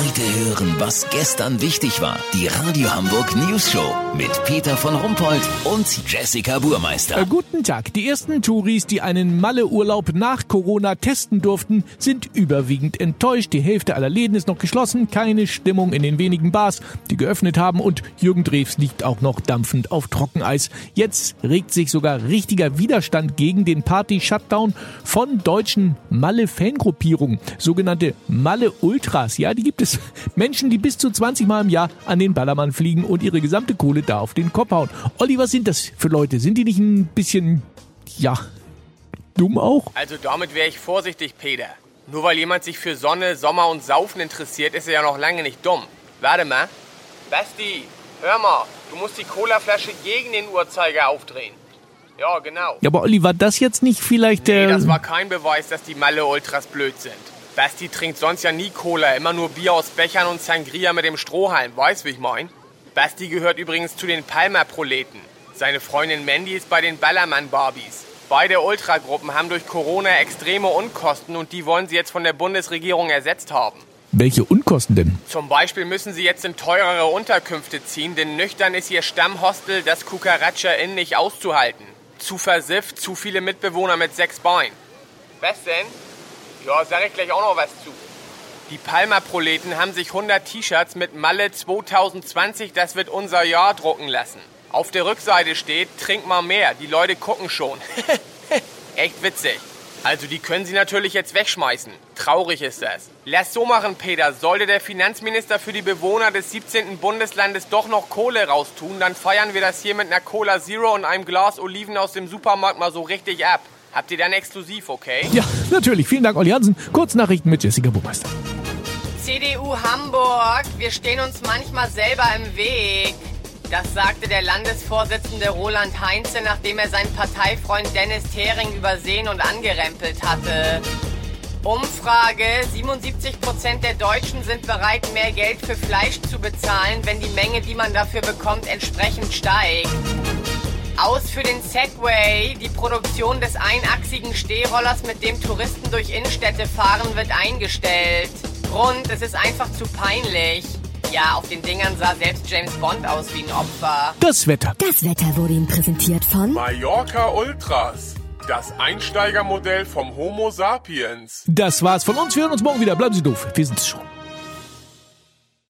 Heute hören, was gestern wichtig war. Die Radio Hamburg News Show mit Peter von Rumpold und Jessica Burmeister. Äh, guten Tag. Die ersten Touris, die einen Malle-Urlaub nach Corona testen durften, sind überwiegend enttäuscht. Die Hälfte aller Läden ist noch geschlossen, keine Stimmung in den wenigen Bars, die geöffnet haben und Jürgen Drews liegt auch noch dampfend auf Trockeneis. Jetzt regt sich sogar richtiger Widerstand gegen den Party-Shutdown von deutschen Malle-Fangruppierungen, sogenannte Malle-Ultras. Ja, die gibt es. Menschen, die bis zu 20 Mal im Jahr an den Ballermann fliegen und ihre gesamte Kohle da auf den Kopf hauen. Olli, was sind das für Leute? Sind die nicht ein bisschen, ja, dumm auch? Also damit wäre ich vorsichtig, Peter. Nur weil jemand sich für Sonne, Sommer und Saufen interessiert, ist er ja noch lange nicht dumm. Warte mal. Basti, hör mal, du musst die Colaflasche gegen den Uhrzeiger aufdrehen. Ja, genau. Ja, aber Olli, war das jetzt nicht vielleicht der... Nee, das war kein Beweis, dass die Malle-Ultras blöd sind. Basti trinkt sonst ja nie Cola, immer nur Bier aus Bechern und Sangria mit dem Strohhalm, weißt wie ich mein? Basti gehört übrigens zu den Palmer-Proleten. Seine Freundin Mandy ist bei den Ballermann-Barbies. Beide Ultragruppen haben durch Corona extreme Unkosten und die wollen sie jetzt von der Bundesregierung ersetzt haben. Welche Unkosten denn? Zum Beispiel müssen sie jetzt in teurere Unterkünfte ziehen, denn nüchtern ist ihr Stammhostel, das Cucaracha Inn, nicht auszuhalten. Zu versifft, zu viele Mitbewohner mit sechs Beinen. Was denn? Ja, sag ich gleich auch noch was zu. Die Palmer-Proleten haben sich 100 T-Shirts mit Malle 2020, das wird unser Jahr drucken lassen. Auf der Rückseite steht, trink mal mehr, die Leute gucken schon. Echt witzig. Also die können sie natürlich jetzt wegschmeißen. Traurig ist das. Lass so machen, Peter. Sollte der Finanzminister für die Bewohner des 17. Bundeslandes doch noch Kohle raustun, dann feiern wir das hier mit einer Cola Zero und einem Glas Oliven aus dem Supermarkt mal so richtig ab. Habt ihr dann exklusiv, okay? Ja, natürlich. Vielen Dank, Olli Hansen. Kurznachrichten mit Jessica Burmeister. CDU Hamburg, wir stehen uns manchmal selber im Weg. Das sagte der Landesvorsitzende Roland Heinze, nachdem er seinen Parteifreund Dennis Thering übersehen und angerempelt hatte. Umfrage, 77% der Deutschen sind bereit, mehr Geld für Fleisch zu bezahlen, wenn die Menge, die man dafür bekommt, entsprechend steigt. Aus für den Segway. Die Produktion des einachsigen Stehrollers, mit dem Touristen durch Innenstädte fahren, wird eingestellt. Grund, es ist einfach zu peinlich. Ja, auf den Dingern sah selbst James Bond aus wie ein Opfer. Das Wetter. Das Wetter wurde Ihnen präsentiert von Mallorca Ultras. Das Einsteigermodell vom Homo sapiens. Das war's von uns. Wir hören uns morgen wieder. Bleiben Sie doof. Wir sind's schon.